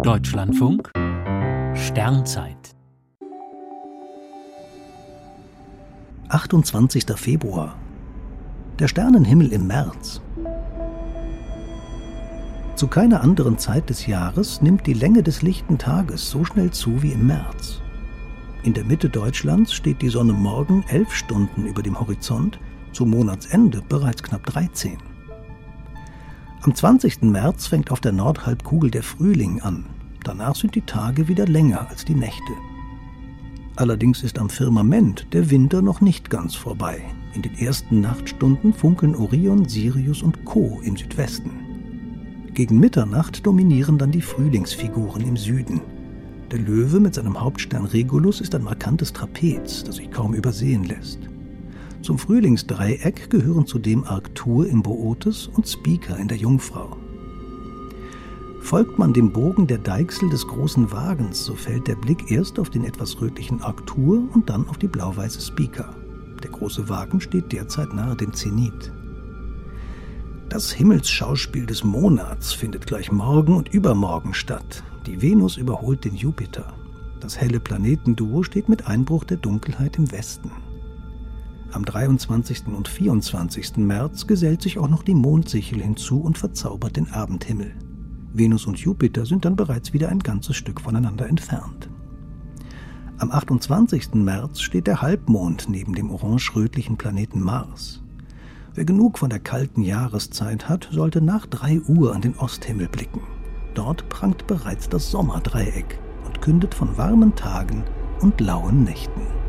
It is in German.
Deutschlandfunk Sternzeit 28. Februar Der Sternenhimmel im März Zu keiner anderen Zeit des Jahres nimmt die Länge des lichten Tages so schnell zu wie im März. In der Mitte Deutschlands steht die Sonne morgen elf Stunden über dem Horizont, zum Monatsende bereits knapp 13. Am 20. März fängt auf der Nordhalbkugel der Frühling an. Danach sind die Tage wieder länger als die Nächte. Allerdings ist am Firmament der Winter noch nicht ganz vorbei. In den ersten Nachtstunden funkeln Orion, Sirius und Co. im Südwesten. Gegen Mitternacht dominieren dann die Frühlingsfiguren im Süden. Der Löwe mit seinem Hauptstern Regulus ist ein markantes Trapez, das sich kaum übersehen lässt. Zum Frühlingsdreieck gehören zudem Arctur im Bootes und Speaker in der Jungfrau. Folgt man dem Bogen der Deichsel des großen Wagens, so fällt der Blick erst auf den etwas rötlichen Arctur und dann auf die blau-weiße Speaker. Der große Wagen steht derzeit nahe dem Zenit. Das Himmelsschauspiel des Monats findet gleich morgen und übermorgen statt. Die Venus überholt den Jupiter. Das helle Planetenduo steht mit Einbruch der Dunkelheit im Westen. Am 23. und 24. März gesellt sich auch noch die Mondsichel hinzu und verzaubert den Abendhimmel. Venus und Jupiter sind dann bereits wieder ein ganzes Stück voneinander entfernt. Am 28. März steht der Halbmond neben dem orange-rötlichen Planeten Mars. Wer genug von der kalten Jahreszeit hat, sollte nach 3 Uhr an den Osthimmel blicken. Dort prangt bereits das Sommerdreieck und kündet von warmen Tagen und lauen Nächten.